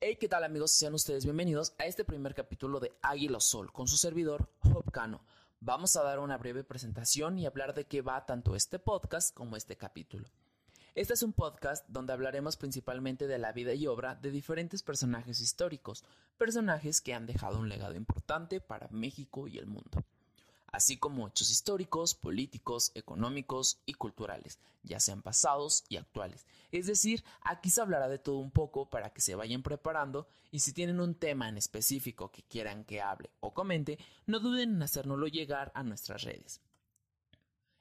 Hey, ¿qué tal amigos? Sean ustedes bienvenidos a este primer capítulo de Águila Sol con su servidor, Job. Vamos a dar una breve presentación y hablar de qué va tanto este podcast como este capítulo. Este es un podcast donde hablaremos principalmente de la vida y obra de diferentes personajes históricos, personajes que han dejado un legado importante para México y el mundo así como hechos históricos, políticos, económicos y culturales, ya sean pasados y actuales. Es decir, aquí se hablará de todo un poco para que se vayan preparando y si tienen un tema en específico que quieran que hable o comente, no duden en hacérnoslo llegar a nuestras redes.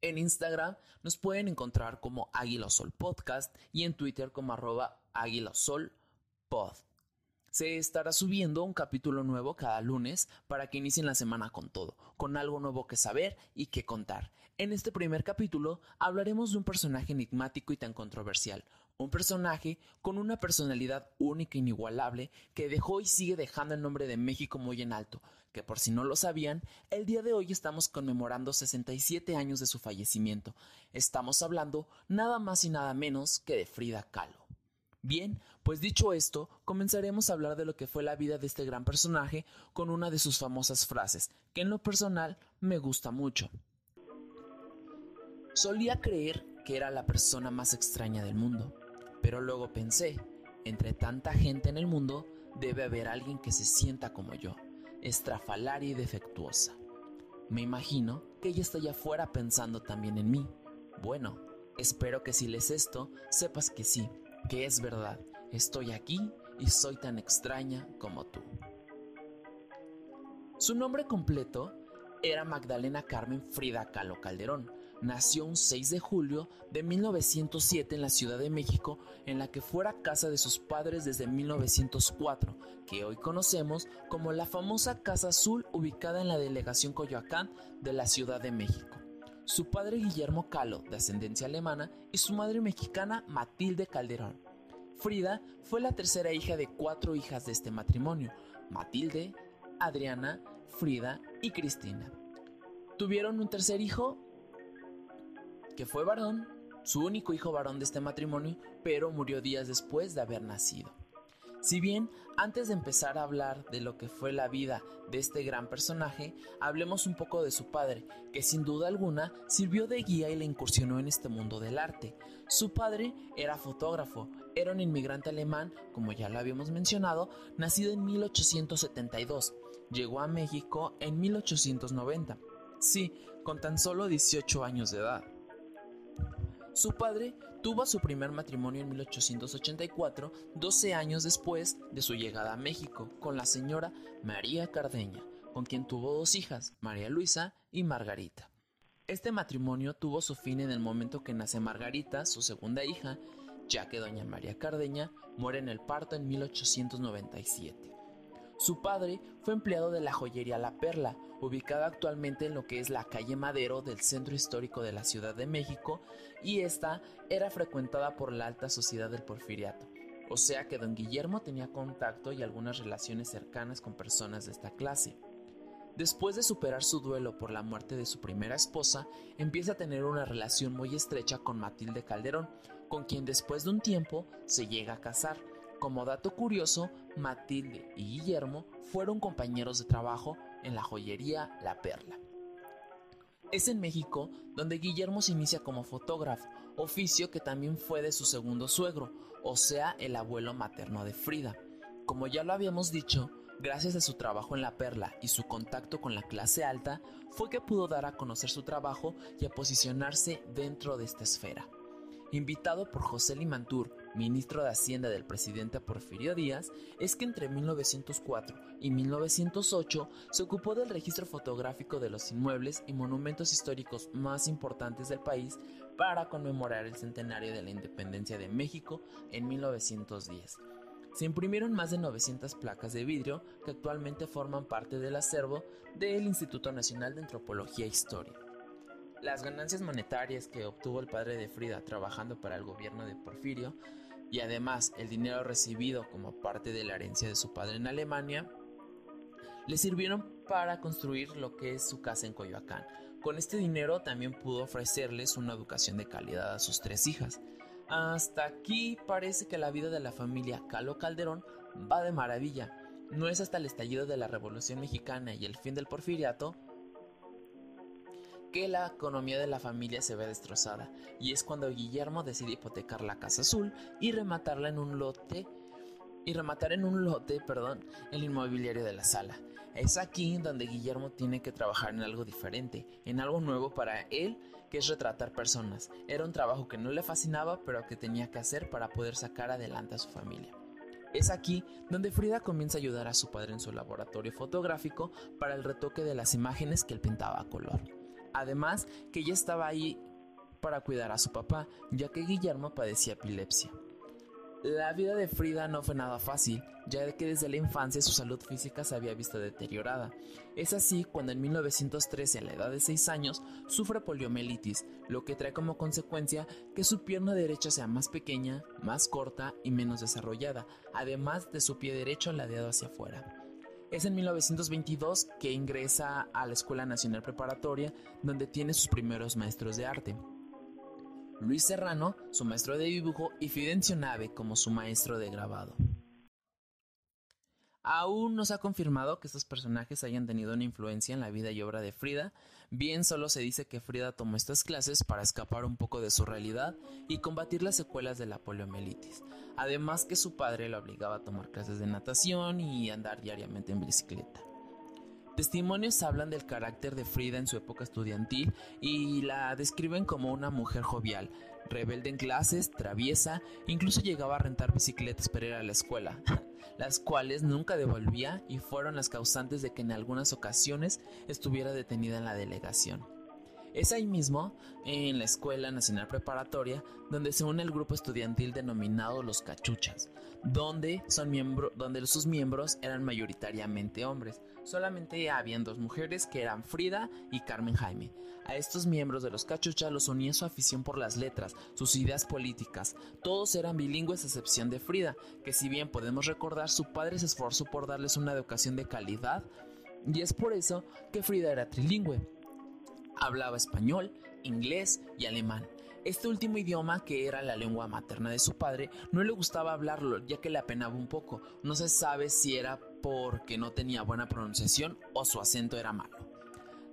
En Instagram nos pueden encontrar como Águila Sol Podcast y en Twitter como arroba Águila Sol. Se estará subiendo un capítulo nuevo cada lunes para que inicien la semana con todo, con algo nuevo que saber y que contar. En este primer capítulo hablaremos de un personaje enigmático y tan controversial, un personaje con una personalidad única e inigualable que dejó y sigue dejando el nombre de México muy en alto, que por si no lo sabían, el día de hoy estamos conmemorando 67 años de su fallecimiento. Estamos hablando nada más y nada menos que de Frida Kahlo. Bien, pues dicho esto, comenzaremos a hablar de lo que fue la vida de este gran personaje con una de sus famosas frases, que en lo personal me gusta mucho. Solía creer que era la persona más extraña del mundo, pero luego pensé, entre tanta gente en el mundo, debe haber alguien que se sienta como yo, estrafalaria y defectuosa. Me imagino que ella está allá afuera pensando también en mí. Bueno, espero que si lees esto, sepas que sí, que es verdad, estoy aquí y soy tan extraña como tú. Su nombre completo era Magdalena Carmen Frida Kahlo Calderón. Nació un 6 de julio de 1907 en la Ciudad de México, en la que fuera casa de sus padres desde 1904, que hoy conocemos como la famosa Casa Azul ubicada en la delegación Coyoacán de la Ciudad de México. Su padre Guillermo Calo, de ascendencia alemana, y su madre mexicana Matilde Calderón. Frida fue la tercera hija de cuatro hijas de este matrimonio, Matilde, Adriana, Frida y Cristina. Tuvieron un tercer hijo, que fue varón, su único hijo varón de este matrimonio, pero murió días después de haber nacido. Si bien, antes de empezar a hablar de lo que fue la vida de este gran personaje, hablemos un poco de su padre, que sin duda alguna sirvió de guía y le incursionó en este mundo del arte. Su padre era fotógrafo, era un inmigrante alemán, como ya lo habíamos mencionado, nacido en 1872. Llegó a México en 1890. Sí, con tan solo 18 años de edad. Su padre tuvo su primer matrimonio en 1884, 12 años después de su llegada a México, con la señora María Cardeña, con quien tuvo dos hijas, María Luisa y Margarita. Este matrimonio tuvo su fin en el momento que nace Margarita, su segunda hija, ya que doña María Cardeña muere en el parto en 1897. Su padre fue empleado de la joyería La Perla, ubicada actualmente en lo que es la calle Madero del centro histórico de la Ciudad de México, y esta era frecuentada por la alta sociedad del porfiriato. O sea que don Guillermo tenía contacto y algunas relaciones cercanas con personas de esta clase. Después de superar su duelo por la muerte de su primera esposa, empieza a tener una relación muy estrecha con Matilde Calderón, con quien después de un tiempo se llega a casar. Como dato curioso, Matilde y Guillermo fueron compañeros de trabajo en la joyería La Perla. Es en México donde Guillermo se inicia como fotógrafo, oficio que también fue de su segundo suegro, o sea, el abuelo materno de Frida. Como ya lo habíamos dicho, gracias a su trabajo en La Perla y su contacto con la clase alta, fue que pudo dar a conocer su trabajo y a posicionarse dentro de esta esfera. Invitado por José Limantur, ministro de Hacienda del presidente Porfirio Díaz, es que entre 1904 y 1908 se ocupó del registro fotográfico de los inmuebles y monumentos históricos más importantes del país para conmemorar el centenario de la independencia de México en 1910. Se imprimieron más de 900 placas de vidrio que actualmente forman parte del acervo del Instituto Nacional de Antropología e Historia. Las ganancias monetarias que obtuvo el padre de Frida trabajando para el gobierno de Porfirio y además el dinero recibido como parte de la herencia de su padre en Alemania le sirvieron para construir lo que es su casa en Coyoacán. Con este dinero también pudo ofrecerles una educación de calidad a sus tres hijas. Hasta aquí parece que la vida de la familia Calo Calderón va de maravilla. No es hasta el estallido de la Revolución Mexicana y el fin del porfiriato que la economía de la familia se ve destrozada, y es cuando Guillermo decide hipotecar la Casa Azul y rematarla en un lote y rematar en un lote, perdón, el inmobiliario de la sala. Es aquí donde Guillermo tiene que trabajar en algo diferente, en algo nuevo para él, que es retratar personas. Era un trabajo que no le fascinaba, pero que tenía que hacer para poder sacar adelante a su familia. Es aquí donde Frida comienza a ayudar a su padre en su laboratorio fotográfico para el retoque de las imágenes que él pintaba a color. Además, que ya estaba ahí para cuidar a su papá, ya que Guillermo padecía epilepsia. La vida de Frida no fue nada fácil, ya que desde la infancia su salud física se había visto deteriorada. Es así cuando en 1913, a la edad de 6 años, sufre poliomielitis, lo que trae como consecuencia que su pierna derecha sea más pequeña, más corta y menos desarrollada, además de su pie derecho ladeado hacia afuera. Es en 1922 que ingresa a la Escuela Nacional Preparatoria, donde tiene sus primeros maestros de arte. Luis Serrano, su maestro de dibujo, y Fidencio Nave como su maestro de grabado. Aún no se ha confirmado que estos personajes hayan tenido una influencia en la vida y obra de Frida, bien solo se dice que Frida tomó estas clases para escapar un poco de su realidad y combatir las secuelas de la poliomielitis, además que su padre la obligaba a tomar clases de natación y andar diariamente en bicicleta. Testimonios hablan del carácter de Frida en su época estudiantil y la describen como una mujer jovial, rebelde en clases, traviesa, incluso llegaba a rentar bicicletas para ir a la escuela, las cuales nunca devolvía y fueron las causantes de que en algunas ocasiones estuviera detenida en la delegación. Es ahí mismo, en la Escuela Nacional Preparatoria, donde se une el grupo estudiantil denominado Los Cachuchas, donde, son donde sus miembros eran mayoritariamente hombres. Solamente habían dos mujeres que eran Frida y Carmen Jaime. A estos miembros de los Cachuchas los unía su afición por las letras, sus ideas políticas. Todos eran bilingües a excepción de Frida, que si bien podemos recordar su padre se esforzó por darles una educación de calidad, y es por eso que Frida era trilingüe Hablaba español, inglés y alemán. Este último idioma, que era la lengua materna de su padre, no le gustaba hablarlo ya que le apenaba un poco. No se sabe si era porque no tenía buena pronunciación o su acento era malo.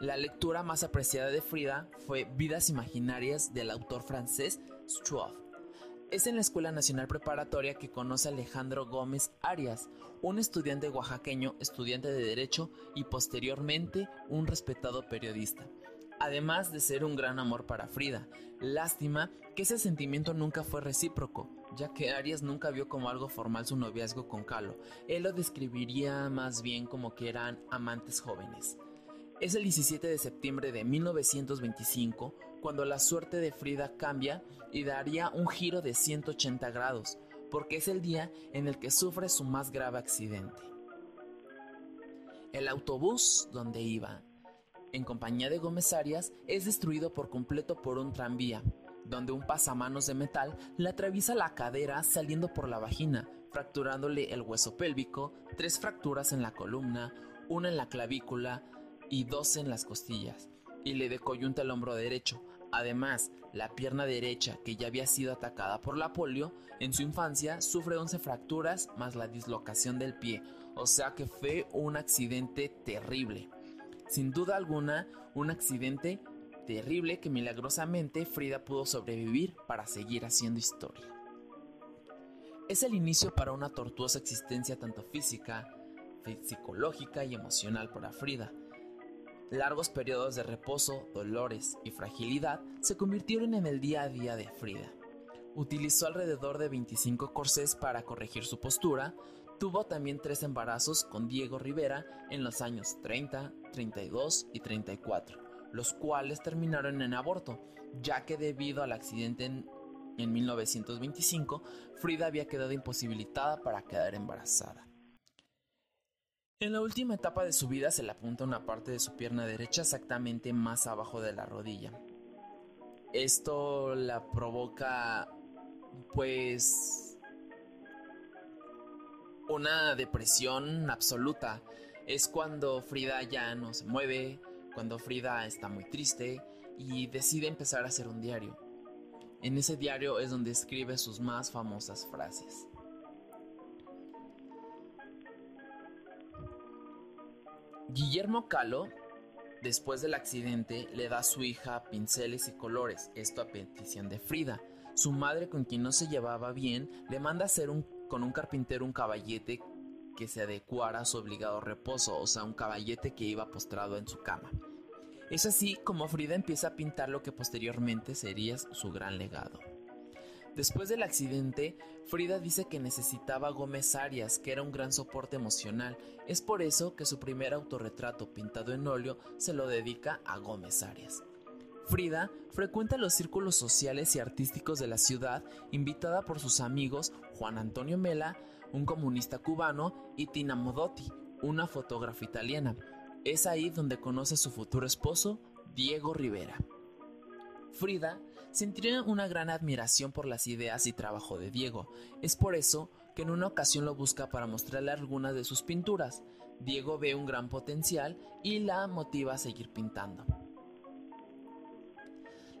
La lectura más apreciada de Frida fue Vidas Imaginarias del autor francés Struve. Es en la Escuela Nacional Preparatoria que conoce a Alejandro Gómez Arias, un estudiante oaxaqueño, estudiante de Derecho y posteriormente un respetado periodista además de ser un gran amor para Frida. Lástima que ese sentimiento nunca fue recíproco, ya que Arias nunca vio como algo formal su noviazgo con Calo. Él lo describiría más bien como que eran amantes jóvenes. Es el 17 de septiembre de 1925 cuando la suerte de Frida cambia y daría un giro de 180 grados, porque es el día en el que sufre su más grave accidente. El autobús donde iba en compañía de Gómez Arias, es destruido por completo por un tranvía, donde un pasamanos de metal le atraviesa la cadera saliendo por la vagina, fracturándole el hueso pélvico, tres fracturas en la columna, una en la clavícula y dos en las costillas, y le decoyunta el hombro derecho. Además, la pierna derecha, que ya había sido atacada por la polio, en su infancia sufre 11 fracturas más la dislocación del pie, o sea que fue un accidente terrible. Sin duda alguna, un accidente terrible que milagrosamente Frida pudo sobrevivir para seguir haciendo historia. Es el inicio para una tortuosa existencia tanto física, psicológica y emocional para Frida. Largos periodos de reposo, dolores y fragilidad se convirtieron en el día a día de Frida. Utilizó alrededor de 25 corsés para corregir su postura, Tuvo también tres embarazos con Diego Rivera en los años 30, 32 y 34, los cuales terminaron en aborto, ya que debido al accidente en, 1925, Frida había quedado imposibilitada para quedar embarazada. En la última etapa de su vida se le apunta una parte de su pierna derecha exactamente más abajo de la rodilla. Esto la provoca pues una depresión absoluta es cuando Frida ya no se mueve, cuando Frida está muy triste y decide empezar a hacer un diario. En ese diario es donde escribe sus más famosas frases. Guillermo Calo, después del accidente, le da a su hija pinceles y colores, esto a petición de Frida. Su madre, con quien no se llevaba bien, le manda hacer un con un carpintero un caballete que se adecuara a su obligado reposo, o sea, un caballete que iba postrado en su cama. Es así como Frida empieza a pintar lo que posteriormente sería su gran legado. Después del accidente, Frida dice que necesitaba Gómez Arias, que era un gran soporte emocional. Es por eso que su primer autorretrato pintado en óleo se lo dedica a Gómez Arias. Frida frecuenta los círculos sociales y artísticos de la ciudad, invitada por sus amigos Juan Antonio Mela, un comunista cubano, y Tina Modotti, una fotógrafa italiana. Es ahí donde conoce a su futuro esposo, Diego Rivera. Frida sentiría una gran admiración por las ideas y trabajo de Diego. Es por eso que en una ocasión lo busca para mostrarle algunas de sus pinturas. Diego ve un gran potencial y la motiva a seguir pintando.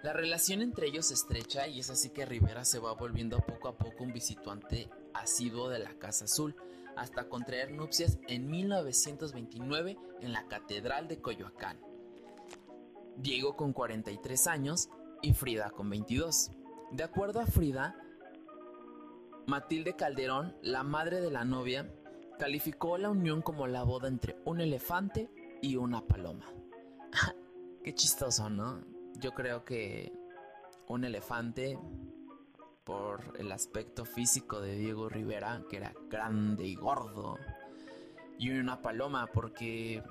La relación entre ellos estrecha y es así que Rivera se va volviendo poco a poco un visitante asiduo de la Casa Azul, hasta contraer nupcias en 1929 en la Catedral de Coyoacán. Diego con 43 años y Frida con 22. De acuerdo a Frida, Matilde Calderón, la madre de la novia, calificó la unión como la boda entre un elefante y una paloma. Qué chistoso, ¿no? Yo creo que un elefante, por el aspecto físico de Diego Rivera, que era grande y gordo, y una paloma porque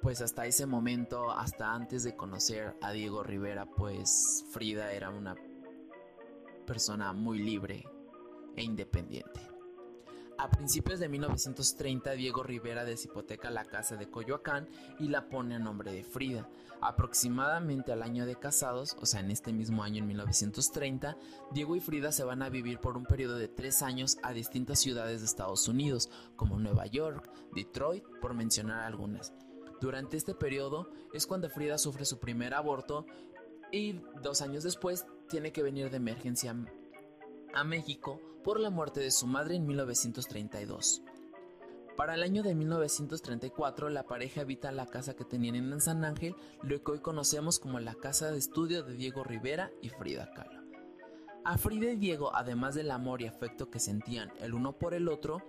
pues hasta ese momento, hasta antes de conocer a Diego Rivera, pues Frida era una persona muy libre e independiente. A principios de 1930, Diego Rivera deshipoteca la casa de Coyoacán y la pone a nombre de Frida. Aproximadamente al año de casados, o sea, en este mismo año, en 1930, Diego y Frida se van a vivir por un periodo de tres años a distintas ciudades de Estados Unidos, como Nueva York, Detroit, por mencionar algunas. Durante este periodo es cuando Frida sufre su primer aborto y dos años después tiene que venir de emergencia a México por la muerte de su madre en 1932. Para el año de 1934, la pareja habita la casa que tenían en San Ángel, lo que hoy conocemos como la casa de estudio de Diego Rivera y Frida Kahlo. A Frida y Diego, además del amor y afecto que sentían el uno por el otro,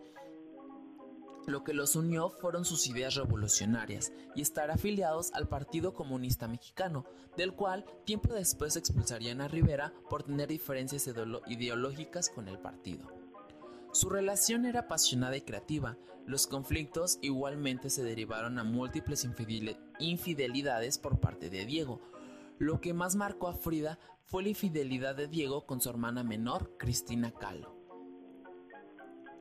lo que los unió fueron sus ideas revolucionarias y estar afiliados al Partido Comunista Mexicano, del cual tiempo después expulsarían a Rivera por tener diferencias ideológicas con el partido. Su relación era apasionada y creativa, los conflictos igualmente se derivaron a múltiples infidelidades por parte de Diego. Lo que más marcó a Frida fue la infidelidad de Diego con su hermana menor, Cristina Kahlo.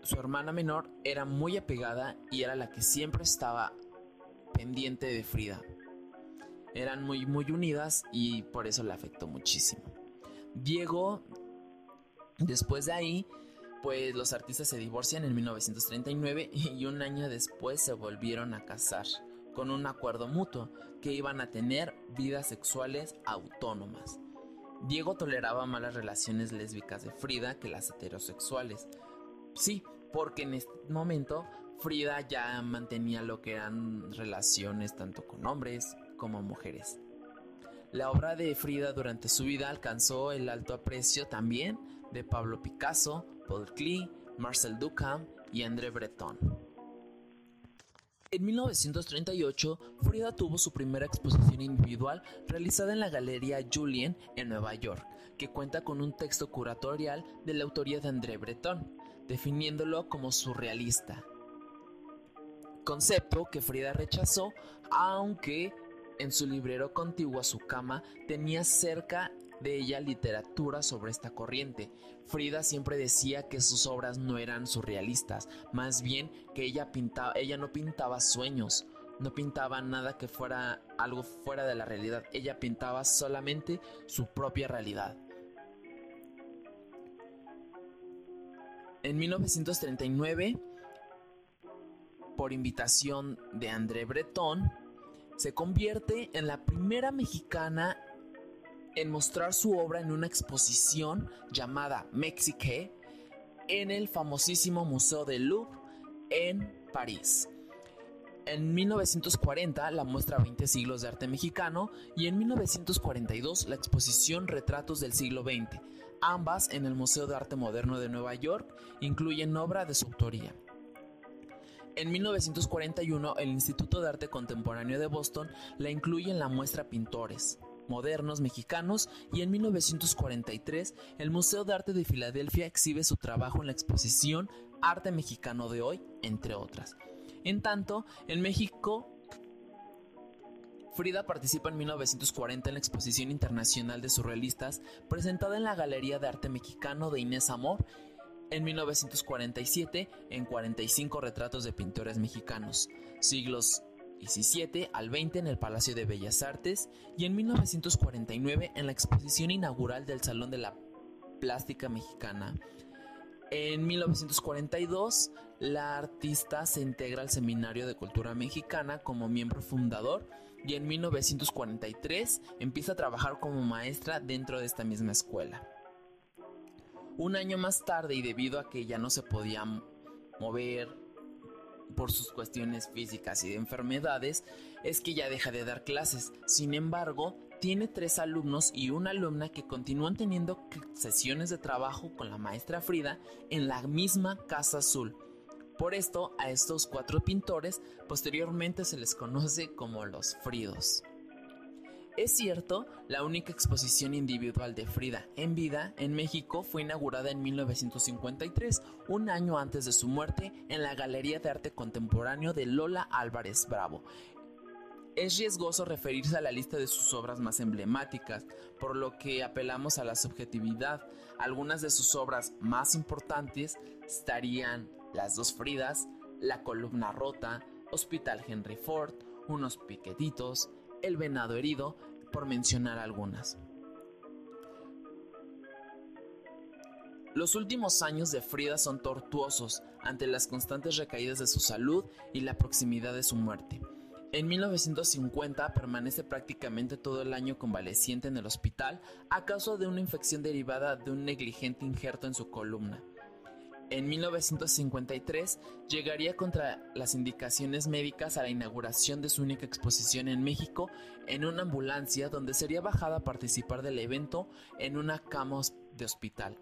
Su hermana menor era muy apegada y era la que siempre estaba pendiente de Frida. Eran muy muy unidas y por eso le afectó muchísimo. Diego, después de ahí, pues los artistas se divorcian en 1939 y un año después se volvieron a casar con un acuerdo mutuo que iban a tener vidas sexuales autónomas. Diego toleraba más las relaciones lésbicas de Frida que las heterosexuales, Sí, porque en este momento Frida ya mantenía lo que eran relaciones tanto con hombres como mujeres. La obra de Frida durante su vida alcanzó el alto aprecio también de Pablo Picasso, Paul Klee, Marcel Duchamp y André Breton. En 1938, Frida tuvo su primera exposición individual realizada en la Galería Julien en Nueva York, que cuenta con un texto curatorial de la autoría de André Breton definiéndolo como surrealista. Concepto que Frida rechazó, aunque en su librero contiguo a su cama tenía cerca de ella literatura sobre esta corriente. Frida siempre decía que sus obras no eran surrealistas, más bien que ella pintaba, ella no pintaba sueños, no pintaba nada que fuera algo fuera de la realidad, ella pintaba solamente su propia realidad. En 1939, por invitación de André Breton, se convierte en la primera mexicana en mostrar su obra en una exposición llamada Mexique en el famosísimo Museo del Louvre en París. En 1940 la muestra 20 siglos de arte mexicano y en 1942 la exposición Retratos del siglo XX. Ambas en el Museo de Arte Moderno de Nueva York incluyen obra de su autoría. En 1941 el Instituto de Arte Contemporáneo de Boston la incluye en la muestra Pintores modernos mexicanos y en 1943 el Museo de Arte de Filadelfia exhibe su trabajo en la exposición Arte Mexicano de hoy, entre otras. En tanto, en México, Frida participa en 1940 en la Exposición Internacional de Surrealistas presentada en la Galería de Arte Mexicano de Inés Amor en 1947 en 45 retratos de pintores mexicanos, siglos 17 al 20 en el Palacio de Bellas Artes y en 1949 en la exposición inaugural del Salón de la Plástica Mexicana. En 1942, la artista se integra al Seminario de Cultura Mexicana como miembro fundador y en 1943 empieza a trabajar como maestra dentro de esta misma escuela. Un año más tarde y debido a que ya no se podía mover por sus cuestiones físicas y de enfermedades, es que ya deja de dar clases. Sin embargo, tiene tres alumnos y una alumna que continúan teniendo sesiones de trabajo con la maestra Frida en la misma Casa Azul. Por esto, a estos cuatro pintores posteriormente se les conoce como los Fridos. Es cierto, la única exposición individual de Frida en vida en México fue inaugurada en 1953, un año antes de su muerte, en la Galería de Arte Contemporáneo de Lola Álvarez Bravo, es riesgoso referirse a la lista de sus obras más emblemáticas, por lo que apelamos a la subjetividad. Algunas de sus obras más importantes estarían Las dos Fridas, La columna rota, Hospital Henry Ford, Unos piquetitos, El venado herido, por mencionar algunas. Los últimos años de Frida son tortuosos ante las constantes recaídas de su salud y la proximidad de su muerte. En 1950 permanece prácticamente todo el año convaleciente en el hospital a causa de una infección derivada de un negligente injerto en su columna. En 1953 llegaría contra las indicaciones médicas a la inauguración de su única exposición en México en una ambulancia donde sería bajada a participar del evento en una cama de hospital.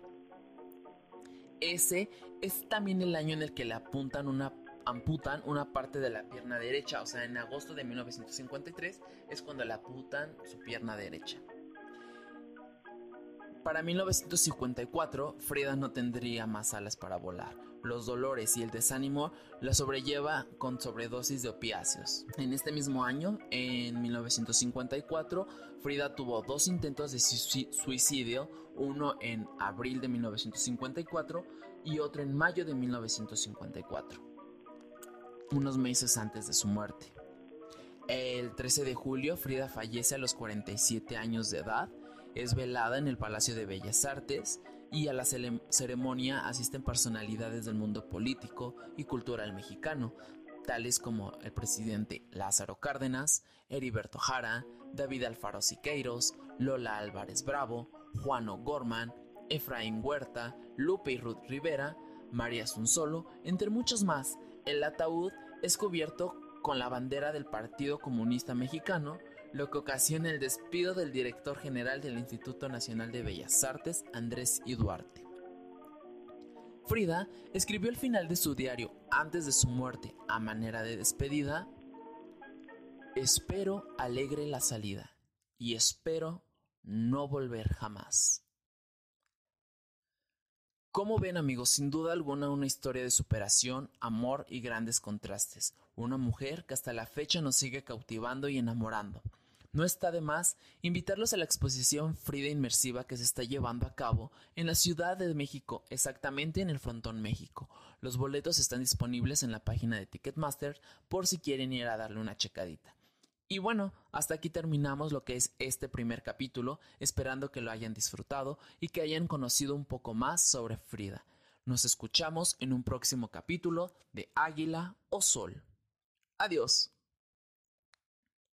Ese es también el año en el que le apuntan una amputan una parte de la pierna derecha, o sea, en agosto de 1953 es cuando le amputan su pierna derecha. Para 1954, Frida no tendría más alas para volar. Los dolores y el desánimo la sobrelleva con sobredosis de opiáceos. En este mismo año, en 1954, Frida tuvo dos intentos de suicidio, uno en abril de 1954 y otro en mayo de 1954 unos meses antes de su muerte. El 13 de julio, Frida fallece a los 47 años de edad, es velada en el Palacio de Bellas Artes y a la ceremonia asisten personalidades del mundo político y cultural mexicano, tales como el presidente Lázaro Cárdenas, Heriberto Jara, David Alfaro Siqueiros, Lola Álvarez Bravo, Juan O'Gorman, Efraín Huerta, Lupe y Ruth Rivera, María Solo, entre muchos más, el ataúd es cubierto con la bandera del Partido Comunista Mexicano, lo que ocasiona el despido del director general del Instituto Nacional de Bellas Artes, Andrés I. Duarte. Frida escribió al final de su diario, antes de su muerte, a manera de despedida, Espero alegre la salida y espero no volver jamás. Como ven amigos, sin duda alguna una historia de superación, amor y grandes contrastes. Una mujer que hasta la fecha nos sigue cautivando y enamorando. No está de más invitarlos a la exposición Frida Inmersiva que se está llevando a cabo en la Ciudad de México, exactamente en el Frontón México. Los boletos están disponibles en la página de Ticketmaster por si quieren ir a darle una checadita. Y bueno, hasta aquí terminamos lo que es este primer capítulo, esperando que lo hayan disfrutado y que hayan conocido un poco más sobre Frida. Nos escuchamos en un próximo capítulo de Águila o Sol. Adiós.